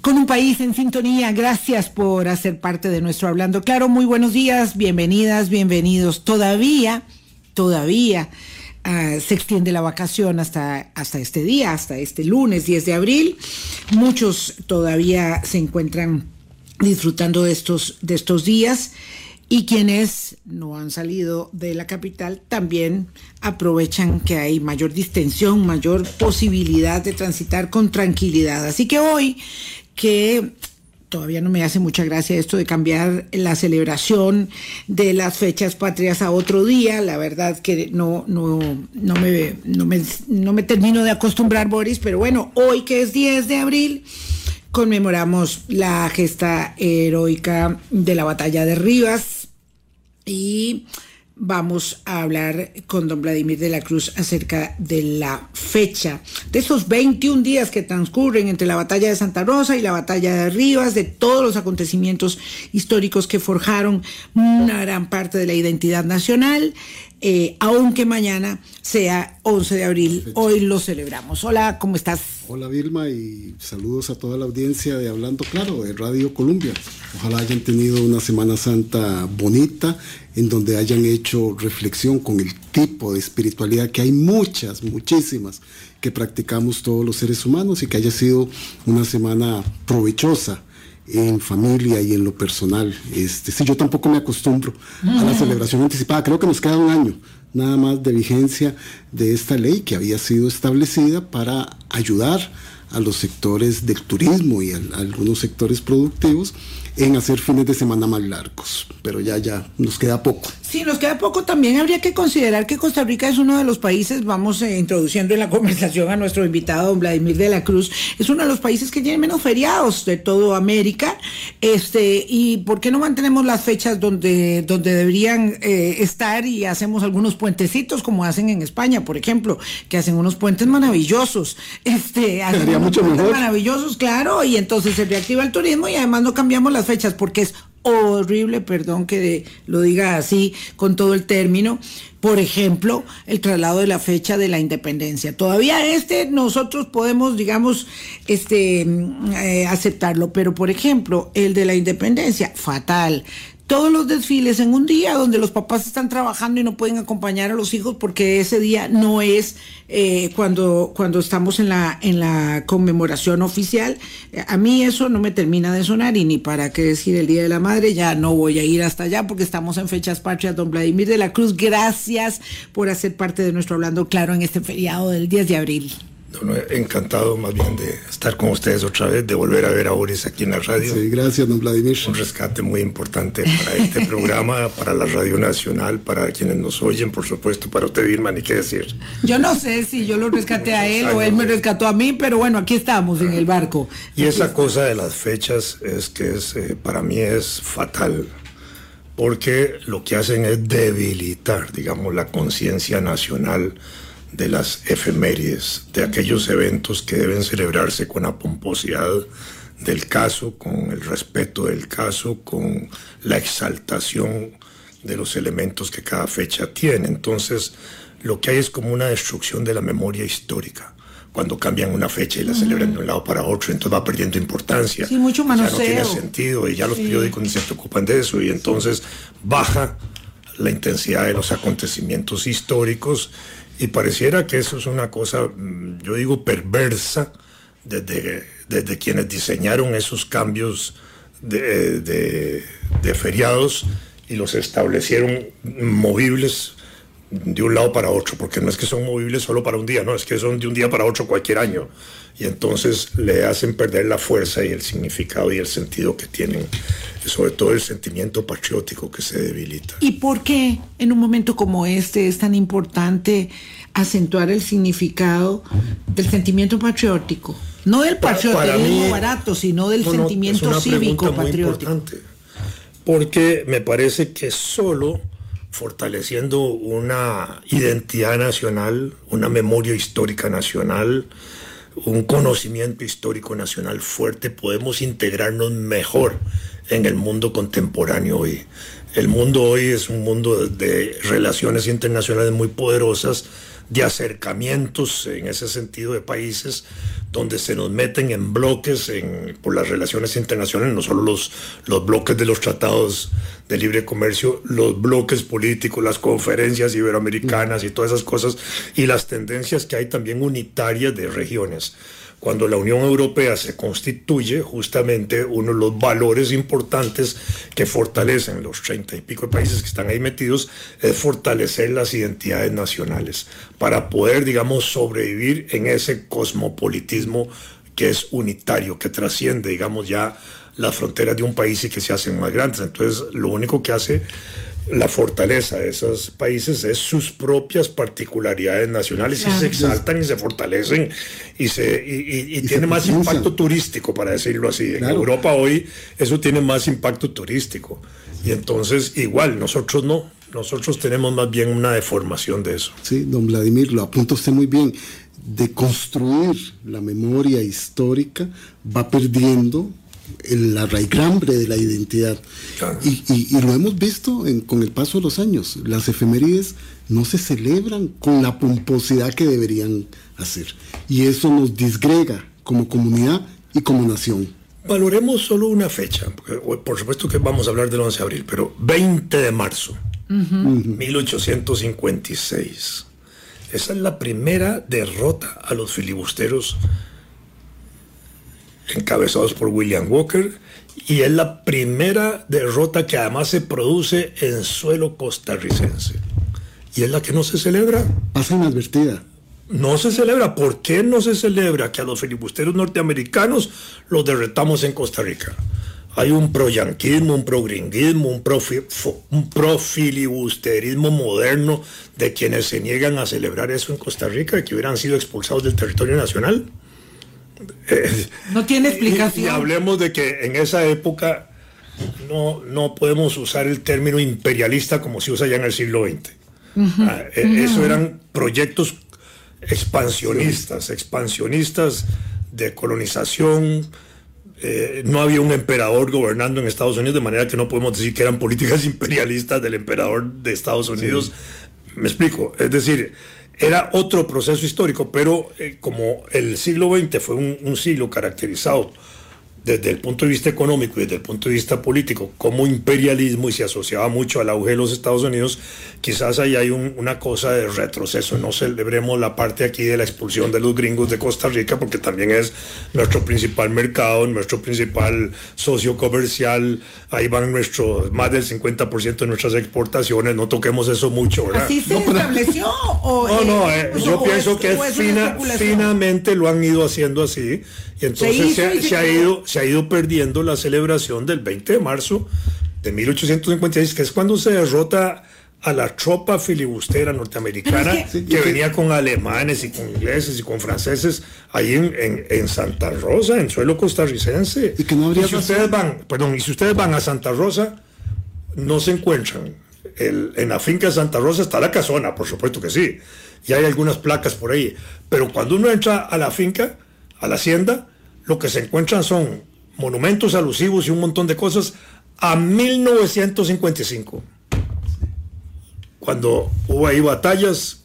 Con un país en sintonía, gracias por hacer parte de nuestro Hablando Claro. Muy buenos días, bienvenidas, bienvenidos. Todavía, todavía uh, se extiende la vacación hasta, hasta este día, hasta este lunes 10 de abril. Muchos todavía se encuentran disfrutando de estos, de estos días y quienes no han salido de la capital también aprovechan que hay mayor distensión, mayor posibilidad de transitar con tranquilidad. Así que hoy que todavía no me hace mucha gracia esto de cambiar la celebración de las fechas patrias a otro día. La verdad que no, no, no, me, no, me, no me termino de acostumbrar, Boris, pero bueno, hoy que es 10 de abril conmemoramos la gesta heroica de la batalla de Rivas y vamos a hablar con don Vladimir de la Cruz acerca de la fecha, de esos 21 días que transcurren entre la batalla de Santa Rosa y la batalla de Rivas, de todos los acontecimientos históricos que forjaron una gran parte de la identidad nacional, eh, aunque mañana sea 11 de abril, hoy lo celebramos. Hola, ¿cómo estás? Hola Vilma y saludos a toda la audiencia de Hablando Claro, de Radio Colombia. Ojalá hayan tenido una Semana Santa bonita, en donde hayan hecho reflexión con el tipo de espiritualidad que hay muchas, muchísimas, que practicamos todos los seres humanos y que haya sido una semana provechosa en familia y en lo personal. Este, sí, yo tampoco me acostumbro a la celebración anticipada. Creo que nos queda un año nada más de vigencia de esta ley que había sido establecida para ayudar a los sectores del turismo y a, algunos sectores productivos en hacer fines de semana más largos. Pero ya, ya, nos queda poco. Sí, nos queda poco. También habría que considerar que Costa Rica es uno de los países, vamos eh, introduciendo en la conversación a nuestro invitado, don Vladimir de la Cruz, es uno de los países que tiene menos feriados de todo América. Este, ¿Y por qué no mantenemos las fechas donde, donde deberían eh, estar y hacemos algunos puentecitos como hacen en España, por ejemplo, que hacen unos puentes maravillosos? Este, hacen mucho mejor. maravillosos, claro, y entonces se reactiva el turismo y además no cambiamos las fechas porque es horrible, perdón que de, lo diga así con todo el término, por ejemplo, el traslado de la fecha de la independencia. Todavía este nosotros podemos, digamos, este, eh, aceptarlo, pero por ejemplo, el de la independencia, fatal todos los desfiles en un día donde los papás están trabajando y no pueden acompañar a los hijos porque ese día no es eh, cuando, cuando estamos en la, en la conmemoración oficial. A mí eso no me termina de sonar y ni para qué decir el Día de la Madre, ya no voy a ir hasta allá porque estamos en fechas patrias. Don Vladimir de la Cruz, gracias por hacer parte de nuestro Hablando Claro en este feriado del 10 de abril. No, no, encantado más bien de estar con ustedes otra vez, de volver a ver a Boris aquí en la radio. Sí, gracias, don Vladimir. Un rescate muy importante para este programa, para la Radio Nacional, para quienes nos oyen, por supuesto, para usted, Irma, ni qué decir. Yo no sé si yo lo rescaté a él o él me rescató a mí, pero bueno, aquí estamos en el barco. Y esa cosa de las fechas es que es, eh, para mí es fatal, porque lo que hacen es debilitar, digamos, la conciencia nacional de las efemérides, de aquellos eventos que deben celebrarse con la pomposidad del caso, con el respeto del caso, con la exaltación de los elementos que cada fecha tiene. Entonces, lo que hay es como una destrucción de la memoria histórica. Cuando cambian una fecha y la celebran de un lado para otro, entonces va perdiendo importancia. Sí, mucho ya no manoseo. tiene sentido y ya los Sí. periódicos ni se preocupan de eso y entonces baja la intensidad de los acontecimientos históricos y pareciera que eso es una cosa, mm, yo digo, perversa desde, desde quienes diseñaron esos cambios de, de- de feriados y los establecieron movibles de un lado para otro, porque no es que son movibles solo para un día, no, es que son de un día para otro cualquier año. Y entonces le hacen perder la fuerza y el significado y el sentido que tienen, y sobre todo el sentimiento patriótico que se debilita. ¿Y por qué en un momento como este es tan importante acentuar el significado del sentimiento patriótico? No del Pa- patriotismo barato, sino del no, no, sentimiento cívico pregunta muy patriótico. importante, porque me parece que solo fortaleciendo una identidad nacional, una memoria histórica nacional, un conocimiento histórico nacional fuerte, podemos integrarnos mejor en el mundo contemporáneo hoy. El mundo hoy es un mundo de relaciones internacionales muy poderosas, de acercamientos en ese sentido de países donde se nos meten en bloques en, por las relaciones internacionales, no solo los, los bloques de los tratados de libre comercio, los bloques políticos, las conferencias iberoamericanas y todas esas cosas, y las tendencias que hay también unitarias de regiones cuando la Unión Europea se constituye, justamente uno de los valores importantes que fortalecen los treinta y pico de países que están ahí metidos es fortalecer las identidades nacionales para poder, digamos, sobrevivir en ese cosmopolitismo que es unitario, que trasciende, digamos, ya las fronteras de un país y que se hacen más grandes. Entonces, lo único que hace la fortaleza de esos países es sus propias particularidades nacionales. Y se exaltan y se fortalecen y se y, tiene más impacto turístico para decirlo así. En Europa hoy eso tiene más impacto turístico. Y entonces igual nosotros no. Nosotros tenemos más bien una deformación de eso. Sí don Vladimir lo apunta usted muy bien. De construir la memoria histórica va perdiendo la raigrambre de la identidad. Y, lo hemos visto con el paso de los años. Las efemérides no se celebran con la pomposidad que deberían hacer. Y eso nos disgrega como comunidad y como nación. Valoremos solo una fecha, por supuesto que vamos a hablar del 11 de abril, pero 20 de marzo, 1856. Esa es la primera derrota a los filibusteros encabezados por William Walker, y es la primera derrota que además se produce en suelo costarricense. Y es la que no se celebra. Pasa inadvertida. No se celebra. ¿Por qué no se celebra que a los filibusteros norteamericanos los derretamos en Costa Rica? Hay un pro-yanquismo, un pro-gringuismo, un pro-filibusterismo moderno de quienes se niegan a celebrar eso en Costa Rica que hubieran sido expulsados del territorio nacional no tiene explicación. Y, hablemos de que en esa época no, no podemos usar el término imperialista como se usa ya en el siglo XX. Ah, e, eso eran proyectos expansionistas, expansionistas de colonización. Eh, no había un emperador gobernando en Estados Unidos, de manera que no podemos decir que eran políticas imperialistas del emperador de Estados Unidos. Me explico. Es decir, era otro proceso histórico, pero eh, como el siglo XX fue un siglo caracterizado desde el punto de vista económico y desde el punto de vista político como imperialismo y se asociaba mucho al auge de los Estados Unidos, quizás ahí hay una cosa de retroceso. No celebremos la parte aquí de la expulsión de los gringos de Costa Rica porque también es nuestro principal mercado, nuestro principal socio comercial. Ahí van nuestro, más del 50% de nuestras exportaciones. No toquemos eso mucho, ¿verdad? ¿Así se estableció? no, no, eh, yo pienso que finamente lo han ido haciendo así y entonces se, ha ido, se ha ido perdiendo la celebración del 20 de marzo de 1856, que es cuando se derrota a la tropa filibustera norteamericana que, venía con alemanes y con ingleses y con franceses ahí en, Santa Rosa, en suelo costarricense. Y que no habría si ustedes van, perdón, y si ustedes van a Santa Rosa, no se encuentran. en la finca de Santa Rosa está la casona, por supuesto que sí. Y hay algunas placas por ahí. Pero cuando uno entra a la finca, a la hacienda, lo que se encuentran son monumentos alusivos y un montón de cosas a 1955, cuando hubo ahí batallas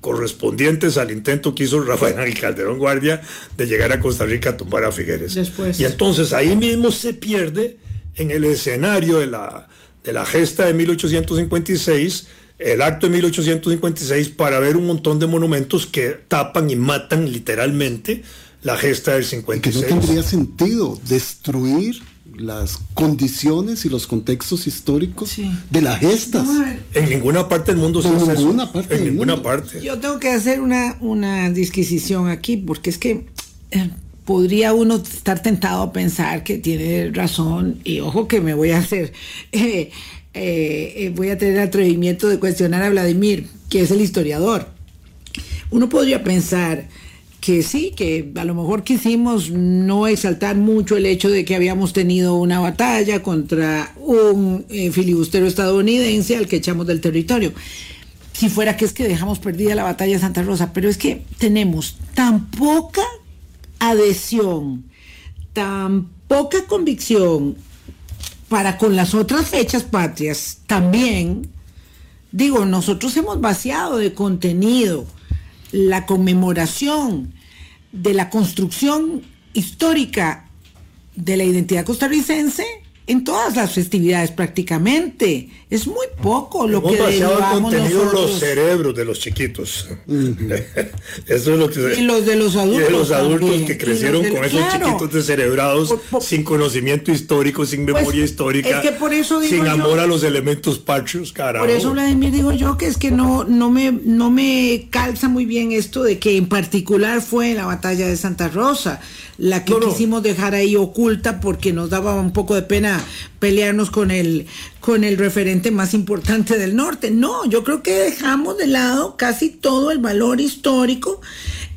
correspondientes al intento que hizo Rafael Calderón Guardia de llegar a Costa Rica a tumbar a Figueres. Y entonces ahí mismo se pierde en el escenario de la, de la gesta de 1856 el acto de 1856 para ver un montón de monumentos que tapan y matan literalmente la gesta del 56. Que no tendría sentido destruir las condiciones y los contextos históricos de las gestas. en ninguna parte del mundo se hace ninguna Parte en ninguna parte. Yo tengo que hacer una, una disquisición aquí, porque es que eh, podría uno estar tentado a pensar que tiene razón, y ojo que me voy a hacer, eh, eh, voy a tener el atrevimiento de cuestionar a Vladimir, que es el historiador. Uno podría pensar que sí, que a lo mejor quisimos no exaltar mucho el hecho de que habíamos tenido una batalla contra un eh, filibustero estadounidense al que echamos del territorio. Si fuera que es que dejamos perdida la batalla de Santa Rosa, pero es que tenemos tan poca adhesión, tan poca convicción para con las otras fechas patrias también, digo, nosotros hemos vaciado de contenido la conmemoración de la construcción histórica de la identidad costarricense en todas las festividades prácticamente. Es muy poco lo que derivamos contenido en nosotros. los cerebros de los chiquitos. Eso es lo que Y los de los y adultos de los adultos también. que crecieron de- con esos claro. chiquitos descerebrados, Por- por- sin conocimiento histórico, sin Pues, memoria histórica, es que por eso digo sin yo- amor a los elementos patrios, carajo. Por eso, Vladimir, digo yo que es que no, no, me, no me calza muy bien esto de que en particular fue la batalla de Santa Rosa la que No, no. quisimos dejar ahí oculta porque nos daba un poco de pena pelearnos con el, con el referente más importante del norte. No, yo creo que dejamos de lado casi todo el valor histórico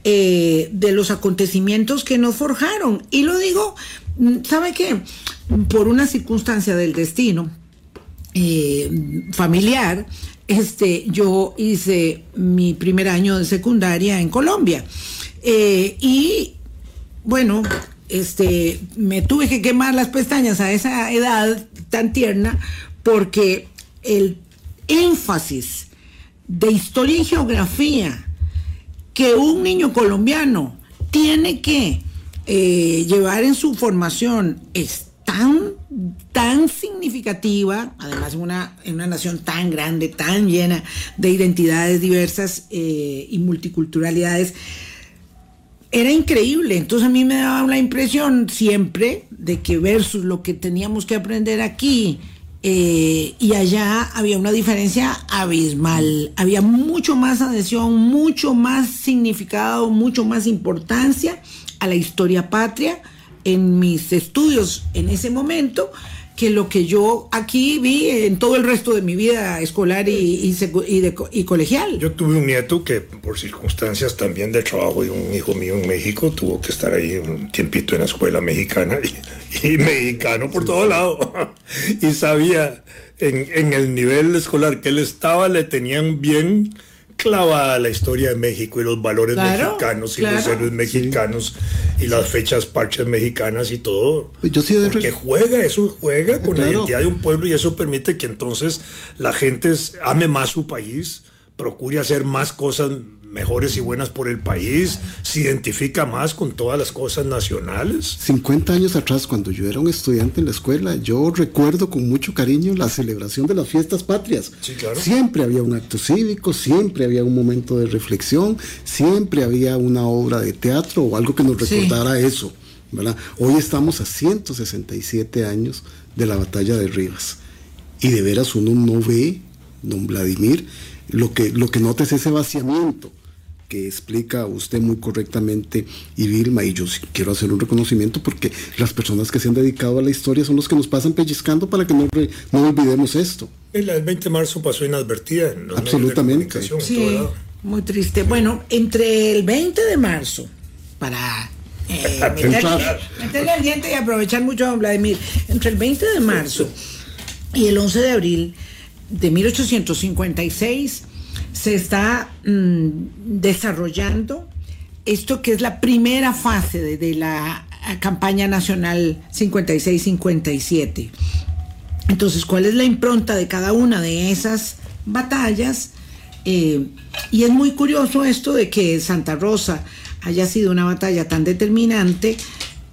eh, de los acontecimientos que nos forjaron. Y lo digo, mm, ¿sabe qué? Por una circunstancia del destino eh, familiar, este, yo hice mi primer año de secundaria en Colombia. Eh, y bueno, este, me tuve que quemar las pestañas a esa edad tan tierna porque el énfasis de historia y geografía que un niño colombiano tiene que eh, llevar en su formación es tan, tan significativa, además en una, en una nación tan grande, tan llena de identidades diversas eh, y multiculturalidades, era increíble. Entonces a mí me daba la impresión siempre de que versus lo que teníamos que aprender aquí eh, y allá había una diferencia abismal. Había mucho más adhesión, mucho más significado, mucho más importancia a la historia patria en mis estudios en ese momento que lo que yo aquí vi en todo el resto de mi vida escolar y, y y colegial. Yo tuve un nieto que por circunstancias también de trabajo de un hijo mío en México tuvo que estar ahí un tiempito en la escuela mexicana y, y mexicano por todo lado. y sabía en, en el nivel escolar que él estaba le tenían bien clavada la historia de México y los valores Claro, mexicanos y los héroes mexicanos y las fechas parches mexicanas y todo. Pues yo sí de Porque juega, eso juega con la identidad de un pueblo y eso permite que entonces la gente ame más su país, procure hacer más cosas mejores y buenas por el país, se identifica más con todas las cosas nacionales. 50 años atrás, cuando yo era un estudiante en la escuela, yo recuerdo con mucho cariño la celebración de las fiestas patrias. Sí, claro. Siempre había un acto cívico, siempre había un momento de reflexión, siempre había una obra de teatro o algo que nos Sí. recordara eso. ¿verdad? Hoy estamos a 167 años de la batalla de Rivas. Y de veras uno no ve, don Vladimir, lo que, lo que nota es ese vaciamiento que explica usted muy correctamente y Vilma, y yo sí quiero hacer un reconocimiento porque las personas que se han dedicado a la historia son los que nos pasan pellizcando para que no, re- no olvidemos esto. El 20 de marzo pasó inadvertida en Absolutamente. Sí, muy triste. Bueno, entre el 20 de marzo, para eh, meterle, meterle al diente y aprovechar mucho a don Vladimir, entre el 20 de marzo y el 11 de abril de 1856 se está mm, desarrollando esto que es la primera fase de, la ah, campaña nacional 56-57. Entonces, ¿cuál es la impronta de cada una de esas batallas? Eh, y es muy curioso esto de que Santa Rosa haya sido una batalla tan determinante,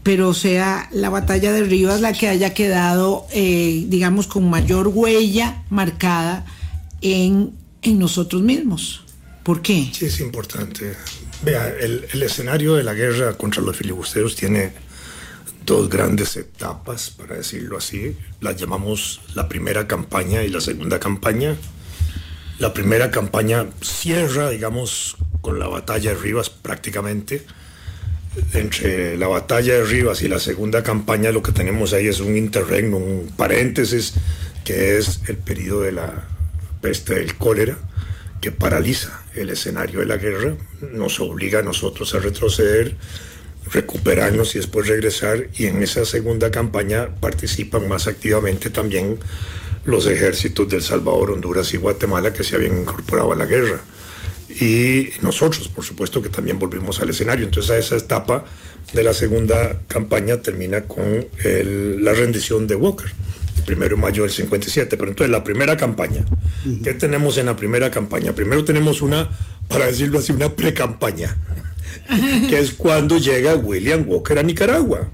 pero sea la batalla de Rivas la que haya quedado, eh, digamos, con mayor huella marcada en, en nosotros mismos. ¿Por qué? Sí, es importante. Vea, el, el escenario de la guerra contra los filibusteros tiene dos grandes etapas, para decirlo así. Las llamamos la primera campaña y la segunda campaña. La primera campaña cierra, digamos, con la batalla de Rivas prácticamente. Entre la batalla de Rivas y la segunda campaña lo que tenemos ahí es un interregno, un paréntesis, que es el periodo de la peste del cólera, que paraliza el escenario de la guerra, nos obliga a nosotros a retroceder, recuperarnos y después regresar. Y en esa segunda campaña participan más activamente también los ejércitos del Salvador, Honduras y Guatemala que se habían incorporado a la guerra. Y nosotros, por supuesto, que también volvimos al escenario. Entonces, a esa etapa de la segunda campaña termina con la rendición de Walker, primero de mayo del 57. Pero entonces, la primera campaña, ¿Qué tenemos en la primera campaña? Primero tenemos una, para decirlo así, una pre-campaña, que es cuando llega William Walker a Nicaragua.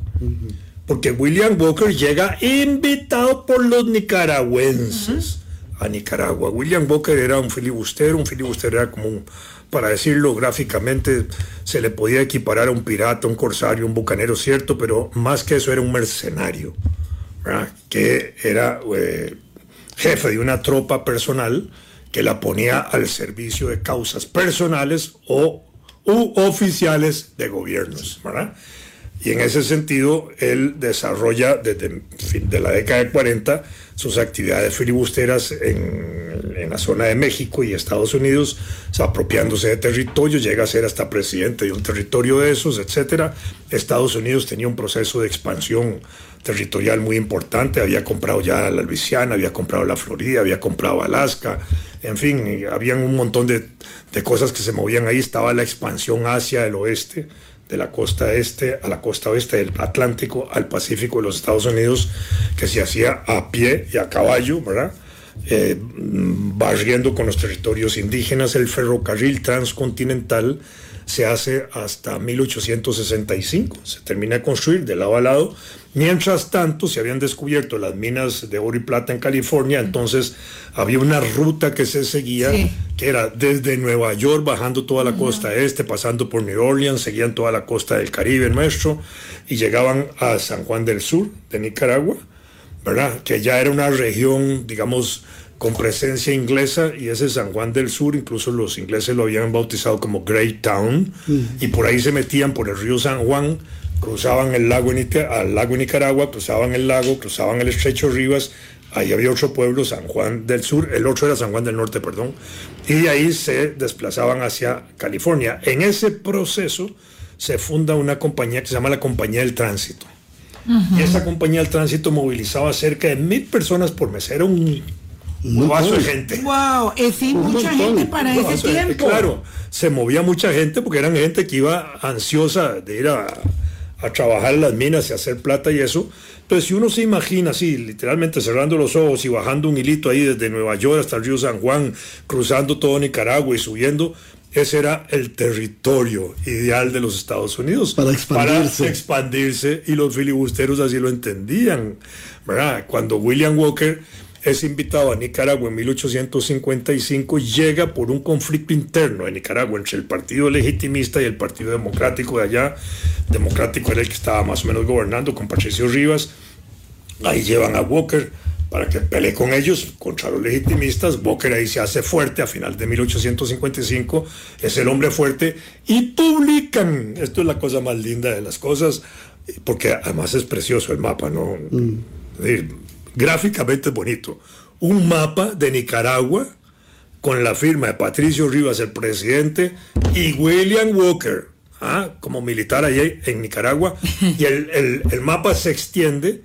Porque William Walker llega invitado por los nicaragüenses a Nicaragua. William Walker era un filibustero, un filibustero era como un, para decirlo gráficamente, se le podía equiparar a un pirata, un corsario, un bucanero, cierto, pero más que eso era un mercenario, que era eh, jefe de una tropa personal que la ponía al servicio de causas personales o u oficiales de gobiernos, ¿verdad? Y en ese sentido, él desarrolla desde la década de 40 sus actividades filibusteras en, en, la zona de México y Estados Unidos, apropiándose de territorio, llega a ser hasta presidente de un territorio de esos, etc. Estados Unidos tenía un proceso de expansión territorial muy importante, había comprado ya la Luisiana, había comprado la Florida, había comprado Alaska, en fin, habían un montón de, de cosas que se movían ahí, estaba la expansión hacia el oeste de la costa este a la costa oeste del Atlántico al Pacífico de los Estados Unidos, que se hacía a pie y a caballo, ¿verdad? Eh, barriendo con los territorios indígenas, el ferrocarril transcontinental se hace hasta 1865, se termina de construir de lado a lado. Mientras tanto, se habían descubierto las minas de oro y plata en California, entonces había una ruta que se seguía, que era desde Nueva York, bajando toda la costa este, pasando por New Orleans, seguían toda la costa del Caribe nuestro, y llegaban a San Juan del Sur, de Nicaragua, ¿verdad? Que ya era una región, digamos, con presencia inglesa y ese San Juan del Sur, incluso los ingleses lo habían bautizado como Great Town y por ahí se metían por el río San Juan, cruzaban el lago al lago Nicaragua, cruzaban el lago, cruzaban el estrecho Rivas, ahí había otro pueblo, San Juan del Sur, el otro era San Juan del Norte, perdón, y de ahí se desplazaban hacia California. En ese proceso se funda una compañía que se llama la Compañía del Tránsito. Y esa compañía del tránsito movilizaba cerca de mil personas por mes. Era un un vaso de gente. Wow, es sí, mucha gente para ese tiempo. Claro, se movía mucha gente porque eran gente que iba ansiosa de ir a, a trabajar en las minas y hacer plata y eso. Entonces, si uno se imagina así, literalmente cerrando los ojos y bajando un hilito ahí desde Nueva York hasta el río San Juan, cruzando todo Nicaragua y subiendo, ese era el territorio ideal de los Estados Unidos. Para expandirse. Para expandirse y los filibusteros así lo entendían. ¿verdad? Cuando William Walker es invitado a Nicaragua en 1855, llega por un conflicto interno en Nicaragua entre el Partido Legitimista y el Partido Democrático de allá. Democrático era el que estaba más o menos gobernando con Patricio Rivas. Ahí llevan a Walker para que pelee con ellos contra los legitimistas. Walker ahí se hace fuerte a final de 1855, es el hombre fuerte y publican, esto es la cosa más linda de las cosas, porque además es precioso el mapa, ¿no? Mm gráficamente bonito. Un mapa de Nicaragua con la firma de Patricio Rivas, el presidente, y William Walker, ¿ah? como militar allí en Nicaragua. Y el, el mapa se extiende,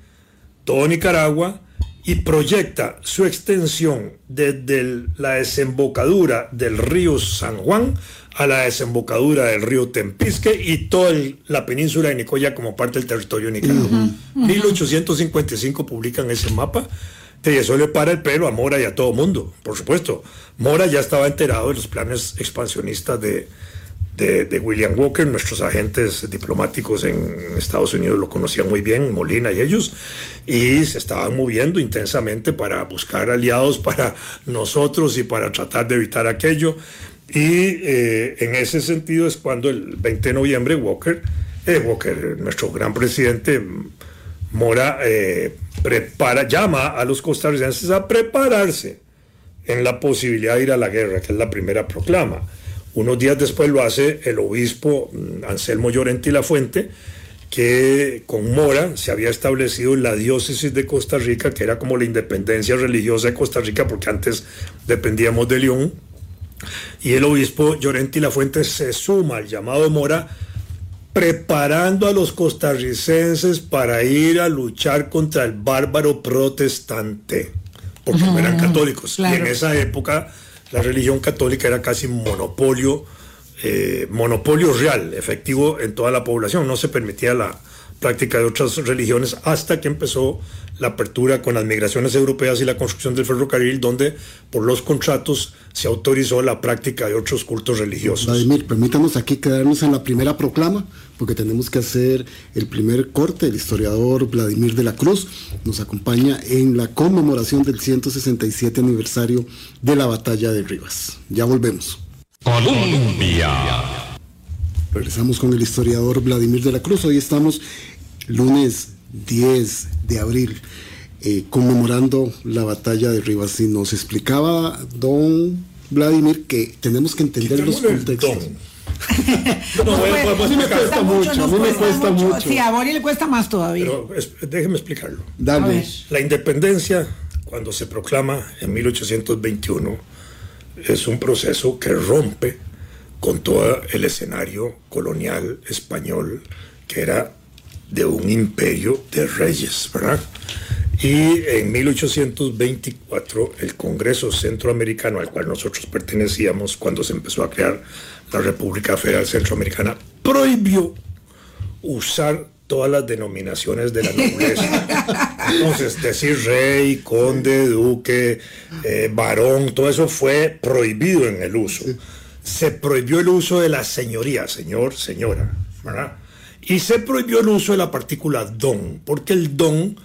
todo Nicaragua, y proyecta su extensión desde la desembocadura del río San Juan a la desembocadura del río Tempisque y toda la península de Nicoya como parte del territorio nicaragua. 1855 publican ese mapa. Y eso le para el pelo a Mora y a todo mundo, por supuesto. Mora ya estaba enterado de los planes expansionistas de, de, William Walker. Nuestros agentes diplomáticos en Estados Unidos lo conocían muy bien, Molina y ellos, y se estaban moviendo intensamente para buscar aliados para nosotros y para tratar de evitar aquello. Y eh, en ese sentido es cuando el 20 de noviembre Walker, eh, Walker, nuestro gran presidente Mora, eh, prepara, llama a los costarricenses a prepararse en la posibilidad de ir a la guerra, que es la primera proclama. Unos días después lo hace el obispo mm, Anselmo Llorente y La Fuente, que con Mora se había establecido la diócesis de Costa Rica, que era como la independencia religiosa de Costa Rica, porque antes dependíamos de León, y el obispo Llorenti Fuente se suma al llamado Mora, preparando a los costarricenses para ir a luchar contra el bárbaro protestante, porque eran católicos. Y en esa época la religión católica era casi monopolio, eh, monopolio real, efectivo en toda la población. No se permitía la práctica de otras religiones, hasta que empezó la apertura con las migraciones europeas y la construcción del ferrocarril, donde por los contratos se autorizó la práctica de otros cultos religiosos. Vladimir, permítanos aquí quedarnos en la primera proclama, porque tenemos que hacer el primer corte. El historiador Vladimir de la Cruz nos acompaña en la conmemoración del 167 aniversario de la batalla de Rivas. Ya volvemos. Colombia. Regresamos con el historiador Vladimir de la Cruz. Hoy estamos lunes 10 de abril, eh, conmemorando la batalla de Rivas. Y nos explicaba don Vladimir que tenemos que entender los contextos. no, a mí me cuesta mucho, a mí me cuesta mucho. Sí, a Bori le cuesta más todavía. Pero déjeme explicarlo. Dale. La independencia, cuando se proclama en 1821, es un proceso que rompe con todo el escenario colonial español que era de un imperio de reyes, ¿verdad? Y en 1824 el Congreso Centroamericano al cual nosotros pertenecíamos cuando se empezó a crear la República Federal Centroamericana prohibió usar todas las denominaciones de la nobleza. Entonces, decir rey, conde, duque, eh, varón, todo eso fue prohibido en el uso. Se prohibió el uso de la señoría, señor, señora, ¿verdad? Y se prohibió el uso de la partícula don, porque el don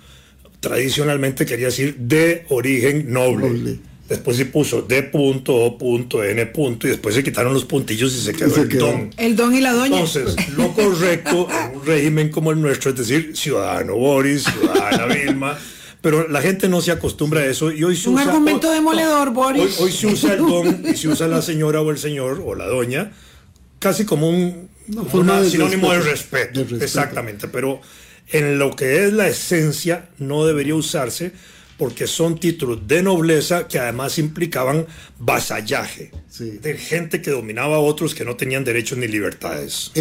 tradicionalmente quería decir de origen noble. Después se puso de punto, o punto, n punto, y después se quitaron los puntillos y se quedó, el don. El don y la doña. Entonces, lo correcto en un régimen como el nuestro es decir, ciudadano Boris, ciudadana Vilma. Pero la gente no se acostumbra a eso y hoy se un argumento demoledor, Boris. Hoy, se usa el don y se usa la señora o el señor o la doña casi como un sinónimo de respeto, Exactamente, pero en lo que es la esencia no debería usarse porque son títulos de nobleza que además implicaban vasallaje de gente que dominaba a otros que no tenían derechos ni libertades.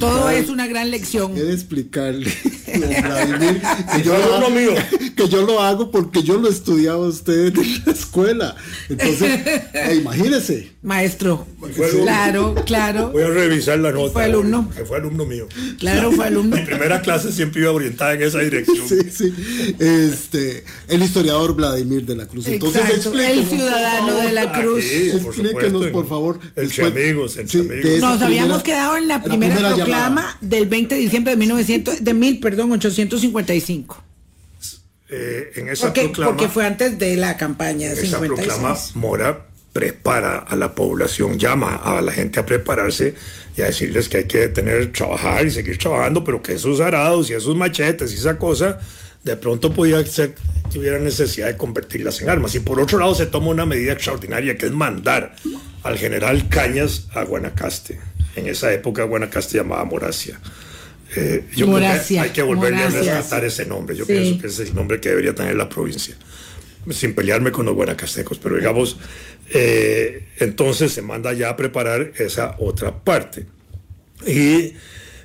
Todo es una gran lección. He de explicarle, Vladimir, que, yo lo, mío. que yo lo hago porque yo lo estudiaba usted en la escuela. Entonces, eh, imagínese. Maestro, claro, claro. Voy a revisar la nota. Fue alumno. Que fue alumno mío. Claro, fue alumno. Mi primera clase siempre iba orientada en esa dirección. Sí, sí. Este, el historiador Vladimir de la Cruz. Entonces, el ciudadano de la Cruz. Explíquenos, por, favor. Entre amigos, entre amigos. Nos habíamos quedado en la primera, proclama del 20 de diciembre de 1900, de mil, perdón, 855. Eh, en esa porque, proclama, porque fue antes de la campaña de esa proclama Mora prepara a la población, llama a la gente a prepararse y a decirles que hay que tener, trabajar y seguir trabajando, pero que esos arados y esos machetes y esa cosa de pronto podía ser que hubiera necesidad de convertirlas en armas. Y por otro lado se toma una medida extraordinaria que es mandar al general Cañas a Guanacaste. En esa época Guanacaste llamaba Moracia. Eh, yo creo que hay que volverle a rescatar ese nombre. Yo pienso que ese es el nombre que debería tener la provincia. Sin pelearme con los guanacastecos, pero digamos, eh, entonces se manda ya a preparar esa otra parte. Y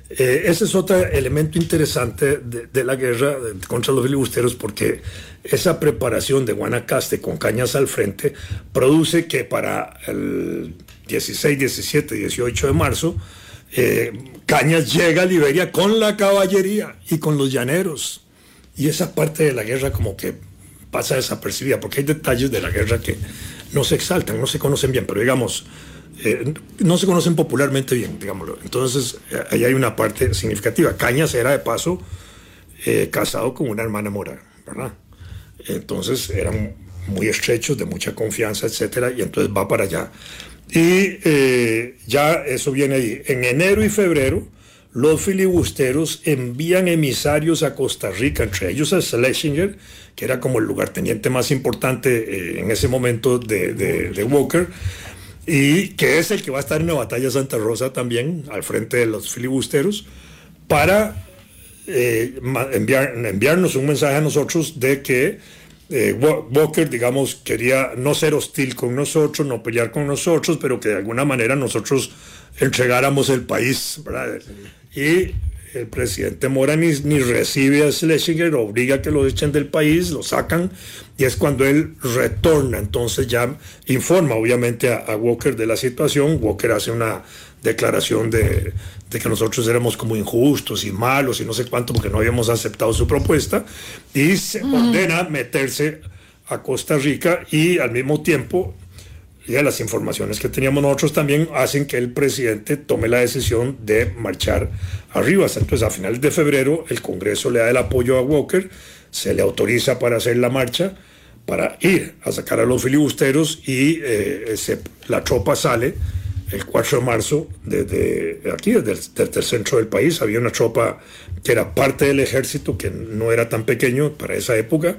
eh, ese es otro elemento interesante de, la guerra contra los filibusteros porque esa preparación de Guanacaste con cañas al frente produce que para el 16, 17, 18 de marzo eh, Cañas llega a Liberia con la caballería y con los llaneros. Y esa parte de la guerra como que pasa desapercibida porque hay detalles de la guerra que no se exaltan, no se conocen bien, pero digamos, eh, no se conocen popularmente bien, digámoslo. Entonces, eh, ahí hay una parte significativa. Cañas era, de paso, eh, casado con una hermana mora, ¿verdad? Entonces, eran muy estrechos, de mucha confianza, etcétera, y entonces va para allá. Y ya eso viene ahí. En enero y febrero, los filibusteros envían emisarios a Costa Rica, entre ellos a Schlesinger, que era como el lugarteniente más importante en ese momento de, de Walker, y que es el que va a estar en la batalla Santa Rosa también, al frente de los filibusteros, para eh, enviar, enviarnos un mensaje a nosotros de que eh, Walker, digamos, quería no ser hostil con nosotros, no pelear con nosotros, pero que de alguna manera nosotros entregáramos el país. ¿verdad? Y el presidente Mora ni, recibe a Schlesinger, obliga a que lo echen del país, lo sacan, y es cuando él retorna. Entonces ya informa obviamente a, Walker de la situación. Walker hace una declaración de, que nosotros éramos como injustos y malos y no sé cuánto porque no habíamos aceptado su propuesta, y se ordena meterse a Costa Rica y al mismo tiempo y las informaciones que teníamos nosotros también hacen que el presidente tome la decisión de marchar arriba. Entonces, a finales de febrero, el Congreso le da el apoyo a Walker, se le autoriza para hacer la marcha, para ir a sacar a los filibusteros y eh, la tropa sale el 4 de marzo desde aquí, desde el, centro del país. Había una tropa que era parte del ejército, que no era tan pequeño para esa época,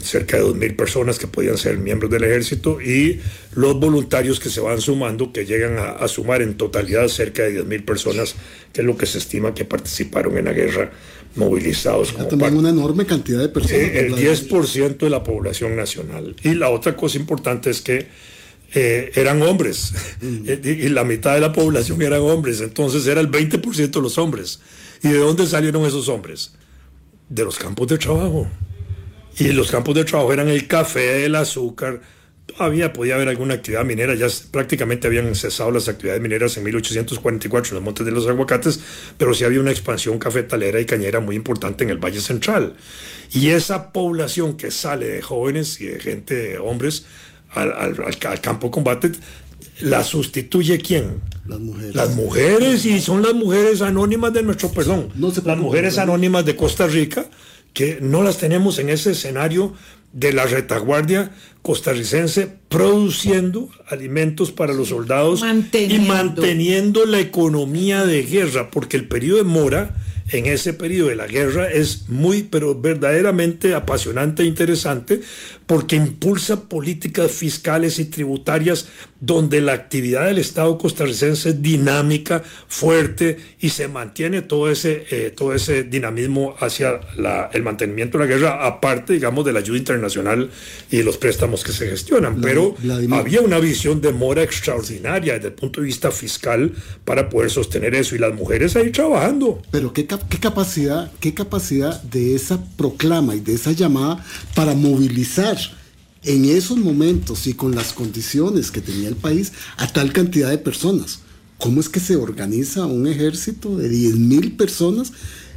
cerca de 2.000 personas que podían ser miembros del ejército y los voluntarios que se van sumando, que llegan a, sumar en totalidad cerca de 10.000 personas, que es lo que se estima que participaron en la guerra movilizados. Como también una enorme cantidad de personas. Eh, el 10% de la población nacional. Y la otra cosa importante es que eh, eran hombres mm. y la mitad de la población eran hombres, entonces era el 20% de los hombres. ¿Y de dónde salieron esos hombres? De los campos de trabajo. Y los campos de trabajo eran el café, el azúcar. Todavía podía haber alguna actividad minera, ya prácticamente habían cesado las actividades mineras en 1844 en los Montes de los Aguacates, pero sí había una expansión cafetalera y cañera muy importante en el Valle Central. Y esa población que sale de jóvenes y de gente, hombres, al, al, campo de combate, ¿la sustituye quién? Las mujeres. Las mujeres, y son las mujeres anónimas de nuestro, perdón, no las mujeres anónimas de Costa Rica que no las tenemos en ese escenario de la retaguardia costarricense produciendo alimentos para los soldados y manteniendo la economía de guerra, porque el periodo de Mora en ese periodo de la guerra es muy, pero verdaderamente apasionante e interesante porque impulsa políticas fiscales y tributarias donde la actividad del Estado costarricense es dinámica, fuerte y se mantiene todo ese, eh, todo ese dinamismo hacia el mantenimiento de la guerra, aparte, digamos, de la ayuda internacional y los préstamos que se gestionan. Pero había una visión de mora extraordinaria desde el punto de vista fiscal para poder sostener eso y las mujeres ahí trabajando. Pero qué, qué capacidad, qué capacidad de esa proclama y de esa llamada para movilizar en esos momentos y con las condiciones que tenía el país a tal cantidad de personas. ¿Cómo es que se organiza un ejército de 10.000 personas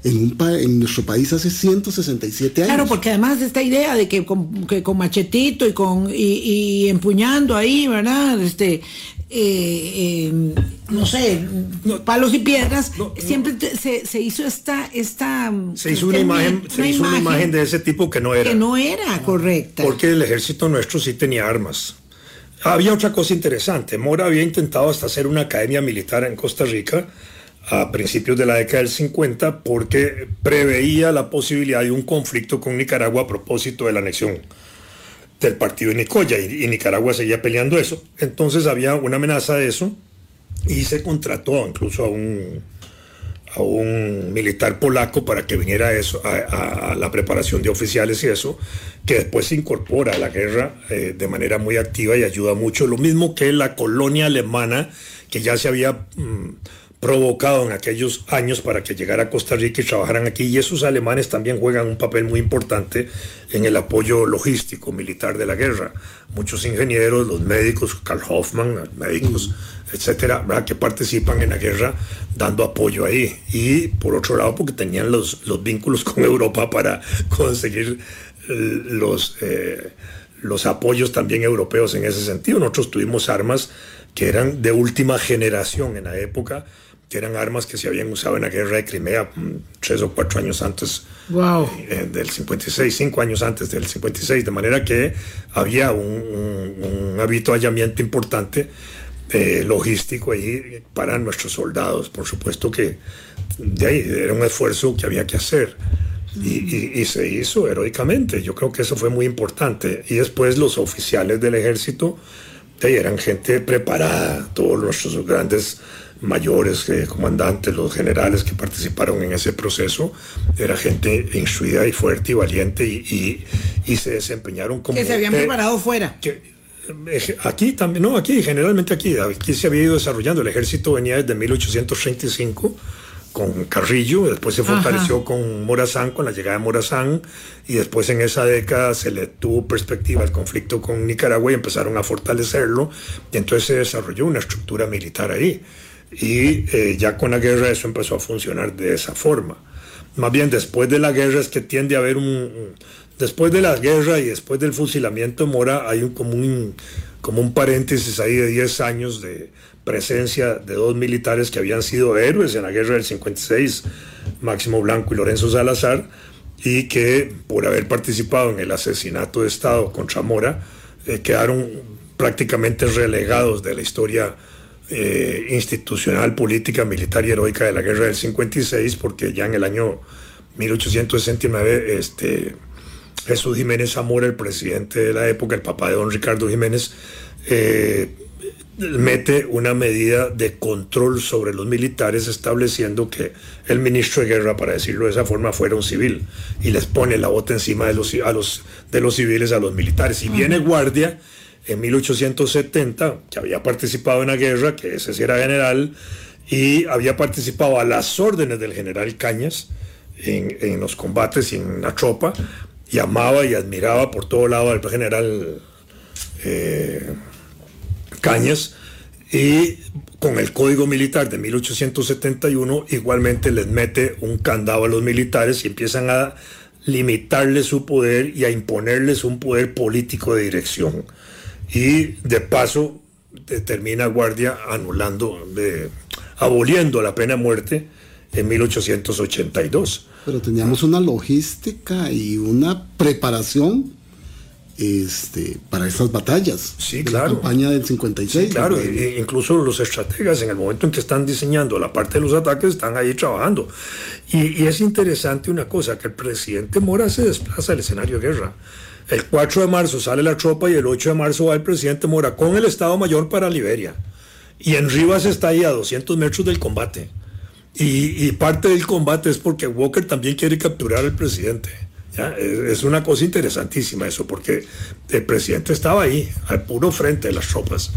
en, un en nuestro país hace 167 años? Claro, porque además de esta idea de que con, machetito y, con, y, empuñando ahí, ¿verdad? Este, eh, eh, no sé, palos y piedras, siempre se, hizo esta, esta se hizo una imagen, se hizo una imagen de ese tipo que no era. Que no era correcta. Porque el ejército nuestro sí tenía armas. Había otra cosa interesante. Mora había intentado hasta hacer una academia militar en Costa Rica a principios de la década del 50 porque preveía la posibilidad de un conflicto con Nicaragua a propósito de la anexión del partido de Nicoya y, Nicaragua seguía peleando eso. Entonces había una amenaza de eso y se contrató incluso a un, a un militar polaco para que viniera eso, a, la preparación de oficiales y eso, que después se incorpora a la guerra eh, de manera muy activa y ayuda mucho. Lo mismo que la colonia alemana, que ya se había... Mm, provocado en aquellos años para que llegara a Costa Rica y trabajaran aquí. Y esos alemanes también juegan un papel muy importante en el apoyo logístico militar de la guerra. Muchos ingenieros, los médicos, Karl Hoffmann, médicos, etcétera, que participan en la guerra dando apoyo ahí. Y por otro lado, porque tenían los, los vínculos con Europa para conseguir los, eh, los apoyos también europeos en ese sentido. Nosotros tuvimos armas que eran de última generación en la época que eran armas que se habían usado en la guerra de Crimea mm, tres o cuatro años antes wow. Eh, del 56, cinco años antes del 56, de manera que había un, un, habituallamiento importante eh, logístico ahí para nuestros soldados. Por supuesto que de ahí era un esfuerzo que había que hacer. Y, y, se hizo heroicamente. Yo creo que eso fue muy importante. Y después los oficiales del ejército de eran gente preparada, todos nuestros grandes mayores, eh, comandantes, los generales que participaron en ese proceso, era gente instruida y fuerte y valiente y, y, se desempeñaron como... Que se habían preparado fuera. Que, eh, aquí también, no, aquí, generalmente aquí, aquí se había ido desarrollando, el ejército venía desde 1835 con Carrillo, después se fortaleció con Morazán, con la llegada de Morazán, y después en esa década se le tuvo perspectiva al conflicto con Nicaragua y empezaron a fortalecerlo, y entonces se desarrolló una estructura militar ahí. Y eh, ya con la guerra eso empezó a funcionar de esa forma. Más bien después de la guerra es que tiende a haber un... Después de la guerra y después del fusilamiento de Mora hay un, como, un, como un paréntesis ahí de 10 años de presencia de dos militares que habían sido héroes en la guerra del 56, Máximo Blanco y Lorenzo Salazar, y que por haber participado en el asesinato de Estado contra Mora, eh, quedaron prácticamente relegados de la historia eh, institucional, política, militar y heroica de la guerra del 56, porque ya en el año 1869, este, Jesús Jiménez Zamora, el presidente de la época, el papá de don Ricardo Jiménez, eh, mete una medida de control sobre los militares estableciendo que el ministro de guerra, para decirlo de esa forma, fuera un civil y les pone la bota encima de los, a los, de los civiles a los militares. Y viene guardia en 1870, que había participado en la guerra, que ese sí era general, y había participado a las órdenes del general Cañas en, los combates y en la tropa, y amaba y admiraba por todo lado al general. Eh, Cañas, y con el Código Militar de 1871 igualmente les mete un candado a los militares y empiezan a limitarles su poder y a imponerles un poder político de dirección. Y de paso termina Guardia anulando, aboliendo la pena de muerte en 1882. Pero teníamos una logística y una preparación este, para esas batallas. Sí, claro. La campaña del 56. claro, e incluso los estrategas en el momento en que están diseñando la parte de los ataques están ahí trabajando. Y, y, es interesante una cosa, que el presidente Mora se desplaza al escenario de guerra. El 4 de marzo sale la tropa y el 8 de marzo va el presidente Mora con el Estado Mayor para Liberia. Y en Rivas está ahí a 200 metros del combate. Y, parte del combate es porque Walker también quiere capturar al presidente. Es una cosa interesantísima eso, porque el presidente estaba ahí, al puro frente de las tropas,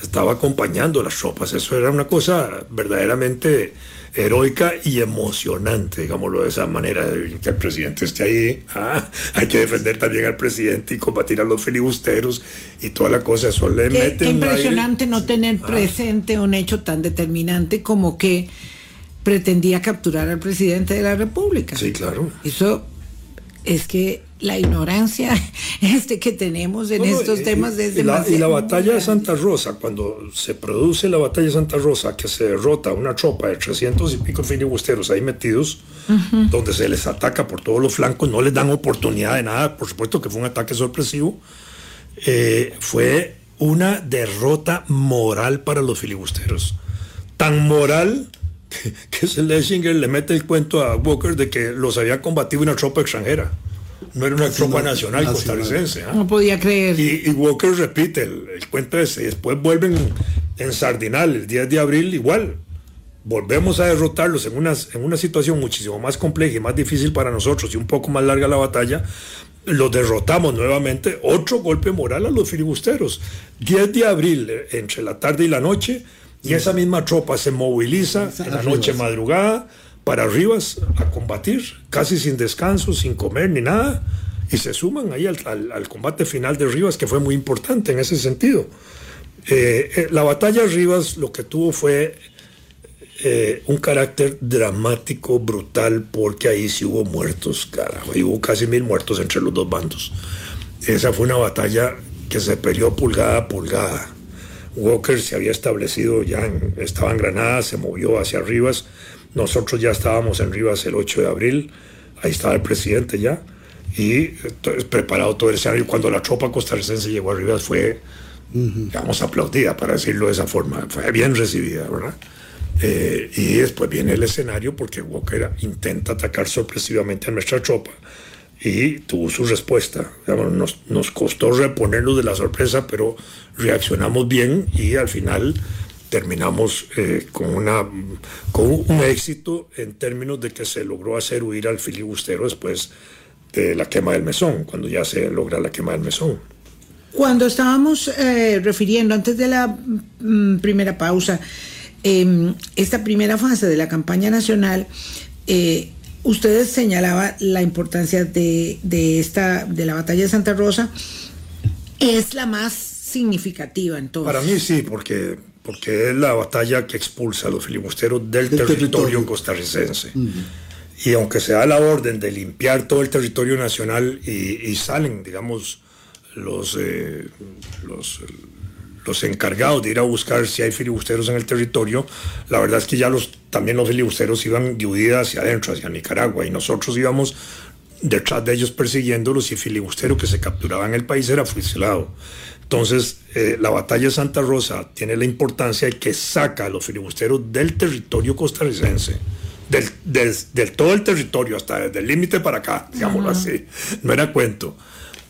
estaba acompañando las tropas. Eso era una cosa verdaderamente heroica y emocionante, digámoslo de esa manera, que el presidente esté ahí. Ah, hay que defender también al presidente y combatir a los filibusteros y toda la cosa. Eso le qué, qué impresionante no tener ah. presente un hecho tan determinante como que pretendía capturar al presidente de la República. Sí, claro. Eso es que la ignorancia este que tenemos en estos temas desde la, y la batalla de Santa Rosa, cuando se produce la batalla de Santa Rosa, que se derrota una tropa de 300 y pico filibusteros ahí metidos, donde se les ataca por todos los flancos, no les dan oportunidad de nada, por supuesto que fue un ataque sorpresivo, eh, fue una derrota moral para los filibusteros. Tan moral que Schlesinger le mete el cuento a Walker de que los había combatido una tropa extranjera. No era una tropa nacional, costarricense. ¿ah? No podía creer. Y, Walker repite el, cuento ese. Y después vuelven en Sardinal el 10 de abril igual. Volvemos a derrotarlos en una, en una situación muchísimo más compleja y más difícil para nosotros y un poco más larga la batalla. Los derrotamos nuevamente. Otro golpe moral a los filibusteros. 10 de abril, entre la tarde y la noche, y esa misma tropa se moviliza en la noche madrugada para Rivas a combatir, casi sin descanso, sin comer ni nada, y se suman ahí al, combate final de Rivas, que fue muy importante en ese sentido. Eh, eh, la batalla de Rivas lo que tuvo fue eh, un carácter dramático, brutal, porque ahí sí hubo muertos, carajo, hubo casi mil muertos entre los dos bandos. Esa fue una batalla que se peleó pulgada a pulgada. Walker se había establecido ya, en, estaba en Granada, se movió hacia Rivas. Nosotros ya estábamos en Rivas el 8 de abril, ahí estaba el presidente ya, y preparado todo el escenario. Cuando la tropa costarricense llegó a Rivas fue, digamos, aplaudida, para decirlo de esa forma, fue bien recibida, ¿verdad? Eh, y después viene el escenario porque Walker intenta atacar sorpresivamente a nuestra tropa y tuvo su respuesta. Nos, nos costó reponernos de la sorpresa, pero reaccionamos bien y al final terminamos eh, con, una, con un éxito en términos de que se logró hacer huir al filibustero después de la quema del mesón, cuando ya se logra la quema del mesón. Cuando estábamos eh, refiriendo antes de la mm, primera pausa, em, esta primera fase de la campaña nacional, eh, ustedes señalaban la importancia de, esta, de la batalla de Santa Rosa. Es la más significativa entonces. Para mí sí, porque, porque es la batalla que expulsa a los filibusteros del, territorio, costarricense. Y aunque se da la orden de limpiar todo el territorio nacional y, salen, digamos, los, eh, los los encargados de ir a buscar si hay filibusteros en el territorio, la verdad es que ya los, también los filibusteros iban de hacia adentro, hacia Nicaragua, y nosotros íbamos detrás de ellos persiguiéndolos y el filibustero que se capturaba en el país era fusilado. Entonces, eh, la batalla de Santa Rosa tiene la importancia de que saca a los filibusteros del territorio costarricense. Del, del, todo el territorio, hasta desde el límite para acá, digámoslo así. No era cuento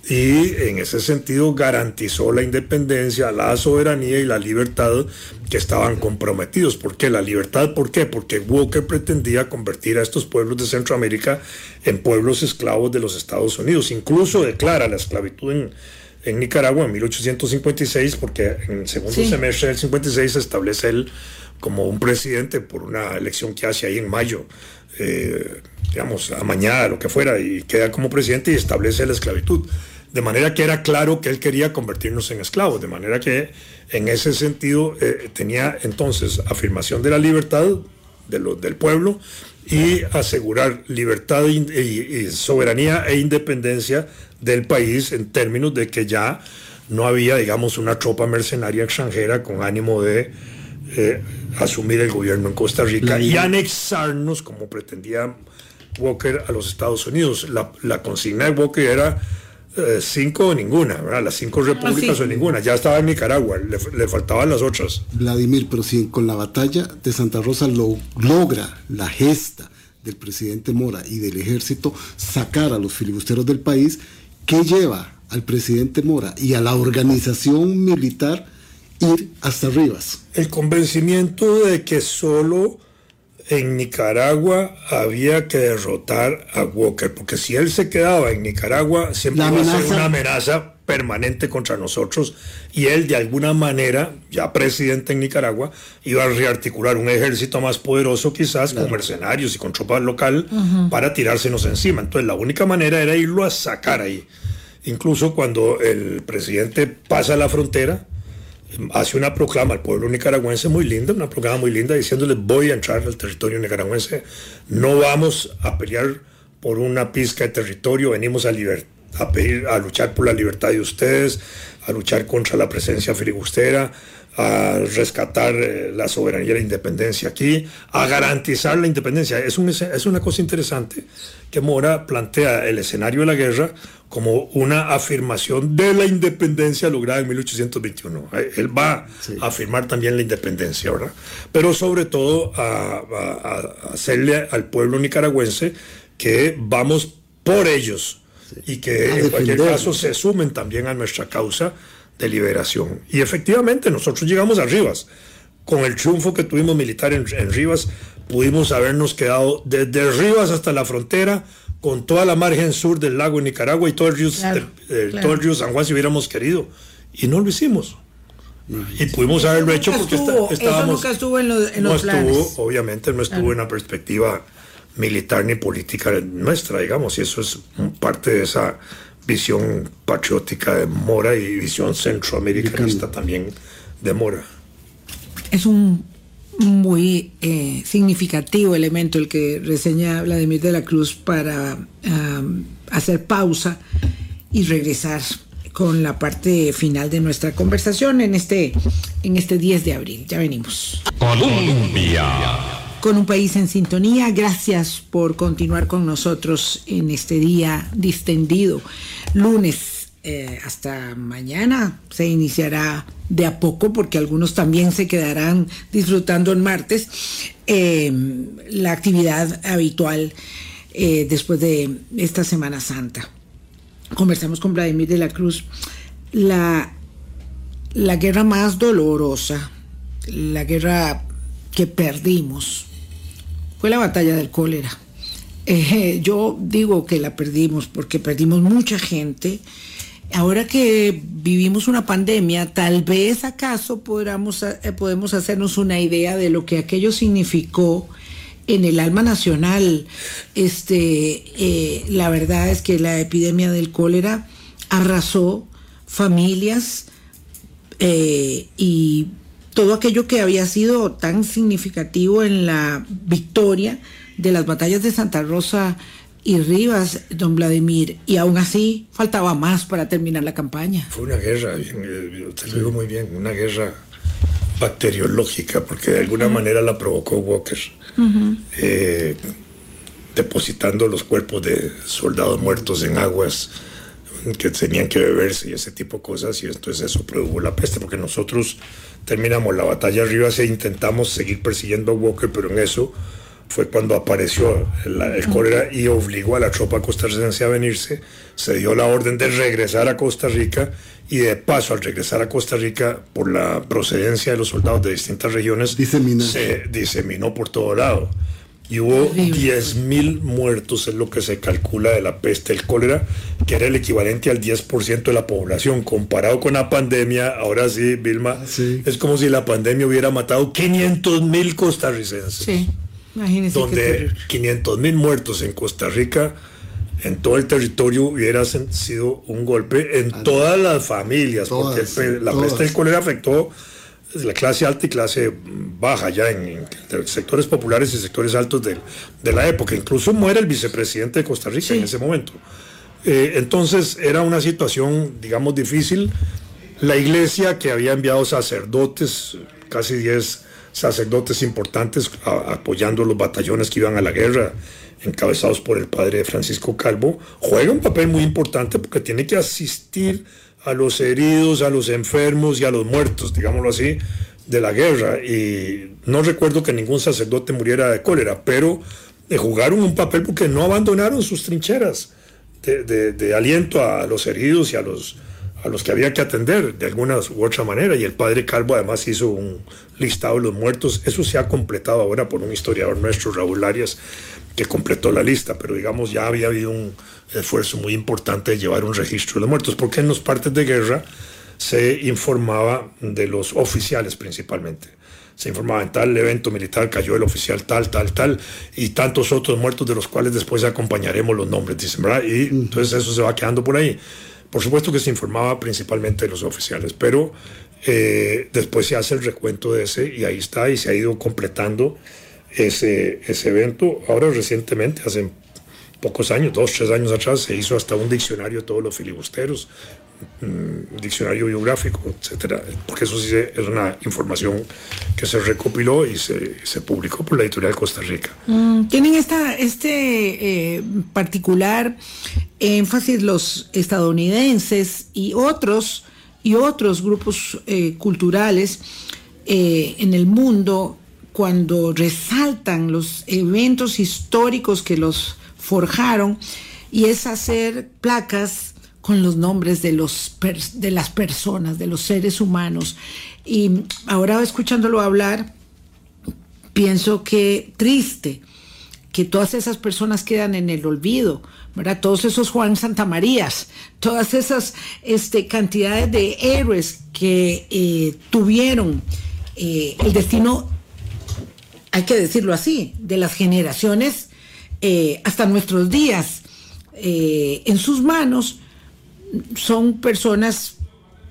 y en ese sentido garantizó la independencia, la soberanía y la libertad que estaban comprometidos. ¿Por qué? La libertad, ¿por qué? Porque Walker pretendía convertir a estos pueblos de Centroamérica en pueblos esclavos de los Estados Unidos. Incluso declara la esclavitud en, Nicaragua en 1856, porque en el segundo semestre del 56 se establece él como un presidente por una elección que hace ahí en mayo. Eh, digamos, a mañana, lo que fuera, y queda como presidente y establece la esclavitud. De manera que era claro que él quería convertirnos en esclavos, de manera que en ese sentido eh, tenía entonces afirmación de la libertad de del pueblo y asegurar libertad y, soberanía e independencia del país en términos de que ya no había, digamos, una tropa mercenaria extranjera con ánimo de eh, asumir el gobierno en Costa Rica y anexarnos, como pretendía Walker, a los Estados Unidos. La, la consigna de Walker era eh, cinco o ninguna, ¿verdad? Las cinco repúblicas o ninguna. Ya estaba en Nicaragua, le, faltaban las otras. Vladimir, pero si con la batalla de Santa Rosa lo, logra la gesta del presidente Mora y del ejército sacar a los filibusteros del país, ¿qué lleva al presidente Mora y a la organización militar ir hasta Rivas? El convencimiento de que solo en Nicaragua había que derrotar a Walker, porque si él se quedaba en Nicaragua, siempre iba a ser una amenaza permanente contra nosotros y él de alguna manera, ya presidente en Nicaragua, iba a rearticular un ejército más poderoso quizás con mercenarios y con tropas local para tirársenos encima. Entonces la única manera era irlo a sacar ahí. Incluso cuando el presidente pasa la frontera, hace una proclama al pueblo nicaragüense muy linda, una proclama muy linda diciéndole voy a entrar al territorio nicaragüense, no vamos a pelear por una pizca de territorio, venimos a, a, pedir, a luchar por la libertad de ustedes, a luchar contra la presencia filibustera, a rescatar eh, la soberanía y la independencia aquí, a garantizar la independencia. Es, un, es una cosa interesante que Mora plantea el escenario de la guerra como una afirmación de la independencia lograda en 1821. Eh, él va a afirmar también la independencia, ¿verdad? Pero sobre todo a, hacerle al pueblo nicaragüense que vamos por ellos y que en cualquier caso se sumen también a nuestra causa de liberación. Y efectivamente nosotros llegamos a Rivas. Con el triunfo que tuvimos militar en, Rivas, pudimos habernos quedado desde Rivas hasta la frontera con toda la margen sur del lago de Nicaragua y todo el río, todo el río San Juan si hubiéramos querido. Y no lo hicimos. Y pudimos haberlo hecho porque estábamos... Eso nunca estuvo en, los, no estuvo, obviamente no estuvo en la perspectiva militar ni política nuestra, digamos, y eso es parte de esa visión patriótica de Mora y visión centroamericanista también de Mora. Es un muy eh, significativo elemento el que reseña Vladimir de la Cruz para hacer pausa y regresar con la parte final de nuestra conversación en este, en este 10 de abril. Ya venimos. Colombia con un país en sintonía. Gracias por continuar con nosotros en este día distendido. Lunes eh, hasta mañana se iniciará de a poco porque algunos también se quedarán disfrutando el martes eh, la actividad habitual eh, después de esta Semana Santa. Conversamos con Vladimir de la Cruz. La, la guerra más dolorosa, la guerra que perdimos, fue la batalla del cólera. Eh, yo digo que la perdimos porque perdimos mucha gente ahora que vivimos una pandemia, tal vez acaso podamos, eh, podemos hacernos una idea de lo que aquello significó en el alma nacional. Este, eh, la verdad es que la epidemia del cólera arrasó familias y todo aquello que había sido tan significativo en la victoria de las batallas de Santa Rosa y Rivas, don Vladimir, y aún así faltaba más para terminar la campaña. Fue una guerra, eh, te lo digo muy bien, una guerra bacteriológica, porque de alguna manera la provocó Walker, eh, depositando los cuerpos de soldados muertos en aguas que tenían que beberse y ese tipo de cosas, y entonces eso produjo la peste, porque nosotros terminamos la batalla arriba e intentamos seguir persiguiendo a Walker, pero en eso fue cuando apareció el, cólera y obligó a la tropa costarricense a venirse, se dio la orden de regresar a Costa Rica y de paso al regresar a Costa Rica por la procedencia de los soldados de distintas regiones se diseminó por todo lado. Y hubo 10.000 muertos, es lo que se calcula de la peste, el cólera, que era el equivalente al 10% de la población. Comparado con la pandemia, ahora sí, Vilma, es como si la pandemia hubiera matado 500.000 costarricenses. Sí donde 500 mil muertos en Costa Rica, en todo el territorio, hubiera sido un golpe en todas las familias, porque la peste del cólera afectó la clase alta y clase baja ya en, sectores populares y sectores altos de, de, la época. Incluso muere el vicepresidente de Costa Rica en ese momento. Eh, entonces era una situación, digamos, difícil. La iglesia que había enviado sacerdotes, casi 10 sacerdotes importantes apoyando los batallones que iban a la guerra, encabezados por el padre Francisco Calvo, juega un papel muy importante porque tiene que asistir a los heridos, a los enfermos y a los muertos, digámoslo así, de la guerra. Y no recuerdo que ningún sacerdote muriera de cólera, pero eh, jugaron un papel porque no abandonaron sus trincheras de aliento a los heridos y a los a los que había que atender de alguna u otra manera. Y el padre Calvo además hizo un listado de los muertos. Eso se ha completado ahora por un historiador nuestro, Raúl Arias, que completó la lista, pero digamos ya había habido un esfuerzo muy importante de llevar un registro de los muertos, porque en los partes de guerra se informaba de los oficiales principalmente. Se informaba en tal evento militar cayó el oficial tal, tal, tal, y tantos otros muertos de los cuales después acompañaremos los nombres, dicen, ¿verdad? Y entonces eso se va quedando por ahí. Por supuesto que se informaba principalmente de los oficiales, pero eh, después se hace el recuento de ese y ahí está y se ha ido completando ese, ese evento. Ahora recientemente, hace pocos años, dos, tres años atrás, se hizo hasta un diccionario de todos los filibusteros, diccionario biográfico, etcétera, porque eso sí es una información que se recopiló y se, se publicó por la editorial Costa Rica. Mm, Tienen esta, este eh, particular énfasis los estadounidenses y otros y otros grupos eh, culturales eh, en el mundo cuando resaltan los eventos históricos que los forjaron y es hacer placas con los nombres de, los de las personas, de los seres humanos. Y ahora escuchándolo hablar, pienso que triste que todas esas personas quedan en el olvido, ¿verdad? Todos esos Juan Santamarías, todas esas este, cantidades de héroes que eh, tuvieron eh, el destino, hay que decirlo así, de las generaciones eh, hasta nuestros días en sus manos son personas,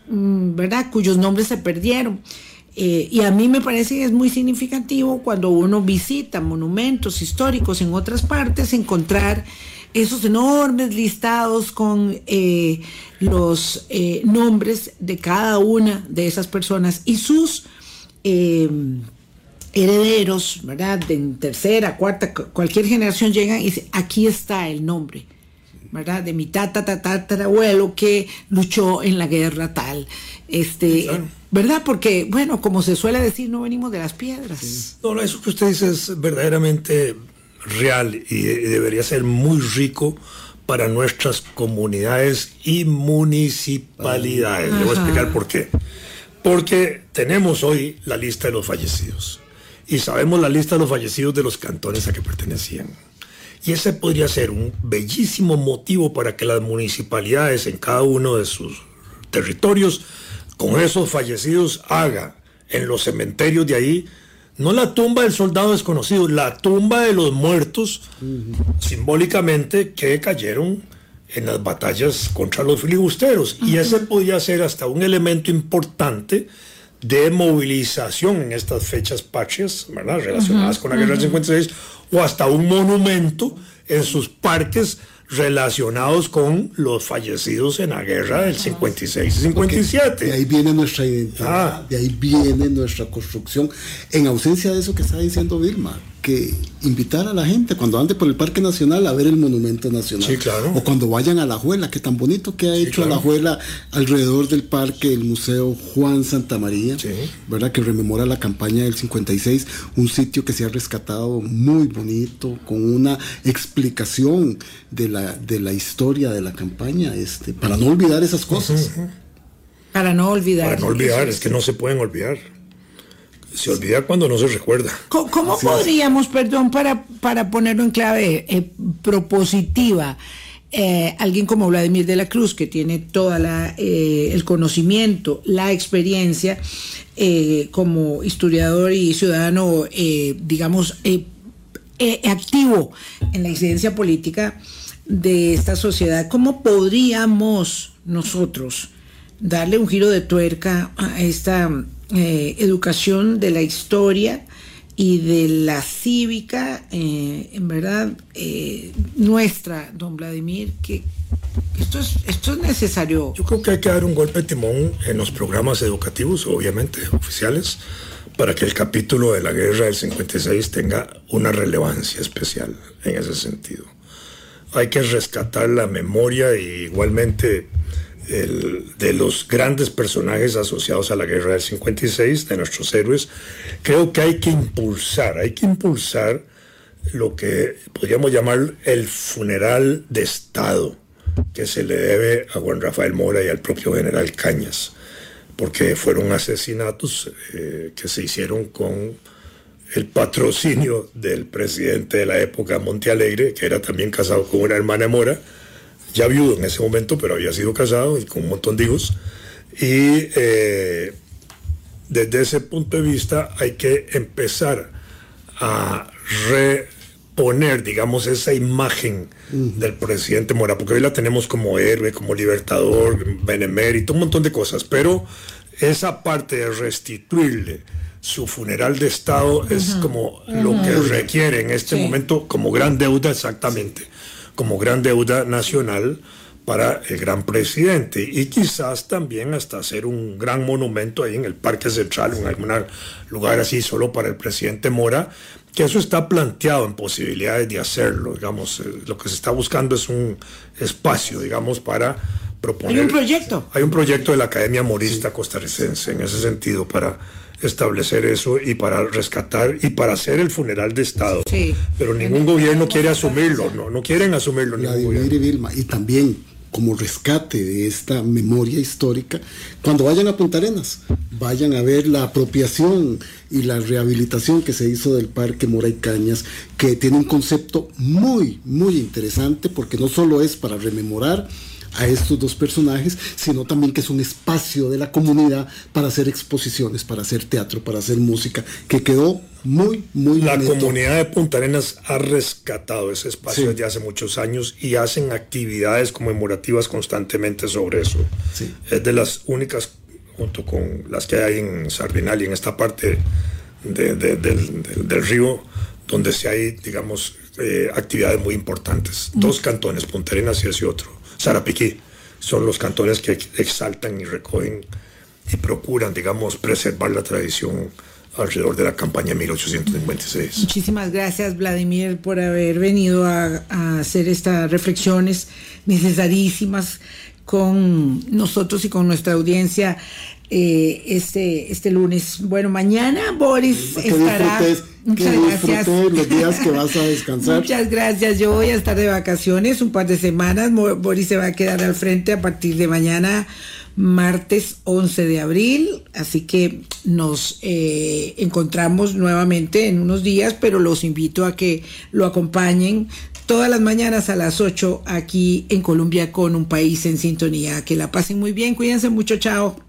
mm, ¿verdad?, cuyos nombres se perdieron. Eh, y a mí me parece que es muy significativo cuando uno visita monumentos históricos en otras partes, encontrar esos enormes listados con los nombres de cada una de esas personas y sus herederos, ¿verdad? De tercera, cuarta, cualquier generación llegan y dicen, aquí está el nombre, ¿verdad? De mi abuelo que luchó en la guerra tal. Este, ¿verdad? Porque, bueno, como se suele decir, no venimos de las piedras. No, eso que usted dice es verdaderamente real y, debería ser muy rico para nuestras comunidades y municipalidades. Le voy a explicar por qué. Porque tenemos hoy la lista de los fallecidos y sabemos la lista de los fallecidos de los cantones a que pertenecían. Y ese podría ser un bellísimo motivo para que las municipalidades en cada uno de sus territorios, con esos fallecidos, haga en los cementerios de ahí, no la tumba del soldado desconocido, la tumba de los muertos, simbólicamente, que cayeron en las batallas contra los filibusteros. Y ese podría ser hasta un elemento importante de movilización en estas fechas patrias, ¿verdad? Relacionadas con la guerra del 56, o hasta un monumento en sus parques relacionados con los fallecidos en la guerra del 56 y 57. de ahí viene nuestra identidad, ah. de ahí viene nuestra construcción, en ausencia de eso que está diciendo Vilma que invitar a la gente cuando ande por el Parque Nacional a ver el Monumento Nacional. Sí, claro. O cuando vayan a La Juela, que tan bonito que ha hecho a La Juela alrededor del parque el Museo Juan Santa María, ¿verdad? Que rememora la campaña del 56, un sitio que se ha rescatado muy bonito, con una explicación de la, de la historia de la campaña, este, para no olvidar esas cosas. Para no olvidar. Para no olvidar, es que no se pueden olvidar se olvida cuando no se recuerda. ¿Cómo, podríamos, perdón, para, para ponerlo en clave eh, propositiva, eh, alguien como Vladimir de la Cruz, que tiene todo eh, el conocimiento, la experiencia como historiador y ciudadano, digamos, activo en la incidencia política de esta sociedad, ¿cómo podríamos nosotros darle un giro de tuerca a esta eh, educación de la historia y de la cívica, eh, en verdad, eh, nuestra, don Vladimir, que esto es, esto es necesario. Yo creo que hay que dar un golpe de timón en los programas educativos, obviamente, oficiales, para que el capítulo de la guerra del 56 tenga una relevancia especial en ese sentido. Hay que rescatar la memoria y igualmente de los grandes personajes asociados a la guerra del 56, de nuestros héroes, creo que hay que impulsar, hay que impulsar lo que podríamos llamar el funeral de Estado que se le debe a Juan Rafael Mora y al propio general Cañas, porque fueron asesinatos eh, que se hicieron con el patrocinio del presidente de la época, Montealegre, que era también casado con una hermana Mora, ya viudo en ese momento, pero había sido casado y con un montón de hijos. Y eh, desde ese punto de vista hay que empezar a reponer, digamos, esa imagen del presidente Mora, porque hoy la tenemos como héroe, como libertador, benemérito, un montón de cosas, pero esa parte de restituirle su funeral de Estado es como lo que requiere en este momento como gran deuda exactamente como gran deuda nacional para el gran presidente y quizás también hasta hacer un gran monumento ahí en el Parque Central, en algún lugar así solo para el presidente Mora, que eso está planteado en posibilidades de hacerlo, digamos, eh, lo que se está buscando es un espacio, digamos, para proponer... Hay un proyecto. Hay un proyecto de la Academia Morista Costarricense en ese sentido para establecer eso y para rescatar y para hacer el funeral de Estado. Pero ningún gobierno quiere asumirlo, no, no quieren asumirlo. Y, Vilma, y también como rescate de esta memoria histórica, cuando vayan a Punta Arenas, vayan a ver la apropiación y la rehabilitación que se hizo del Parque Mora y Cañas, que tiene un concepto muy, muy interesante, porque no solo es para rememorar, a estos dos personajes, sino también que es un espacio de la comunidad para hacer exposiciones, para hacer teatro, para hacer música, que quedó muy, muy La comunidad de Punta Arenas ha rescatado ese espacio desde hace muchos años y hacen actividades conmemorativas constantemente sobre eso. Es de las únicas, junto con las que hay en Sardinal y en esta parte del, río, donde se hay, digamos, eh, actividades muy importantes. Dos cantones, Punta Arenas y ese otro. Sarapiquí. Son los cantones que exaltan y recogen y procuran, digamos, preservar la tradición alrededor de la campaña 1856. Muchísimas gracias, Vladimir, por haber venido a, hacer estas reflexiones necesarísimas con nosotros y con nuestra audiencia eh, este, este lunes. Bueno, mañana Boris estará. Muchas gracias. los días que vas a descansar. Muchas gracias. Yo voy a estar de vacaciones un par de semanas. Boris se va a quedar al frente a partir de mañana, martes 11 de abril. Así que nos eh, encontramos nuevamente en unos días, pero los invito a que lo acompañen todas las mañanas a las 8 aquí en Colombia con un país en sintonía. Que la pasen muy bien, cuídense mucho, chao.